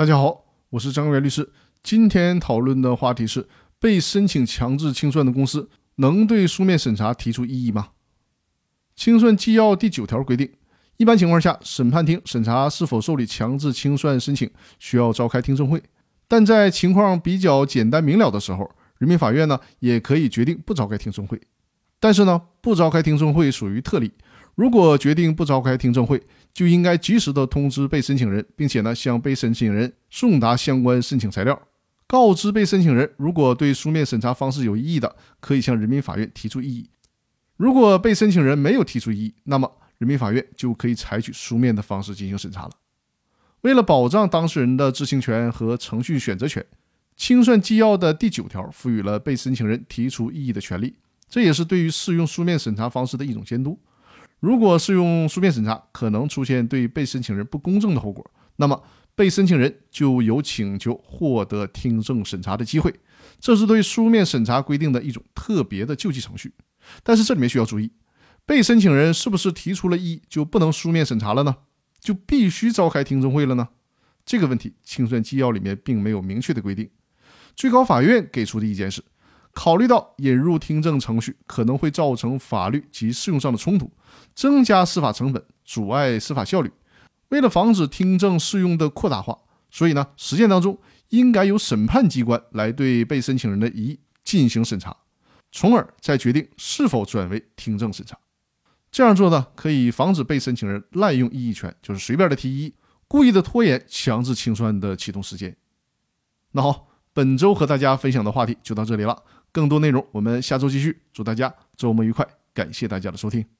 大家好，我是张元律师。今天讨论的话题是：被申请强制清算的公司能对书面审查提出异议吗？清算纪要第九条规定，一般情况下，审判庭审查是否受理强制清算申请，需要召开听证会。但在情况比较简单明了的时候，人民法院呢也可以决定不召开听证会。但是呢，不召开听证会属于特例。如果决定不召开听证会，就应该及时的通知被申请人，并且呢向被申请人送达相关申请材料，告知被申请人，如果对书面审查方式有异议的，可以向人民法院提出异议。如果被申请人没有提出异议，那么人民法院就可以采取书面的方式进行审查了。为了保障当事人的知情权和程序选择权，清算纪要的第九条赋予了被申请人提出异议的权利，这也是对于适用书面审查方式的一种监督。如果是用书面审查，可能出现对被申请人不公正的后果，那么被申请人就有请求获得听证审查的机会，这是对书面审查规定的一种特别的救济程序。但是这里面需要注意，被申请人是不是提出了异议就不能书面审查了呢？就必须召开听证会了呢？这个问题清算纪要里面并没有明确的规定。最高法院给出的意见是。考虑到引入听证程序可能会造成法律及适用上的冲突，增加司法成本，阻碍司法效率。为了防止听证适用的扩大化，所以呢，实践当中应该由审判机关来对被申请人的异议进行审查，从而再决定是否转为听证审查。这样做呢，可以防止被申请人滥用异议权，就是随便的提异议，故意的拖延强制清算的启动时间。那好，本周和大家分享的话题就到这里了。更多内容，我们下周继续。祝大家周末愉快，感谢大家的收听。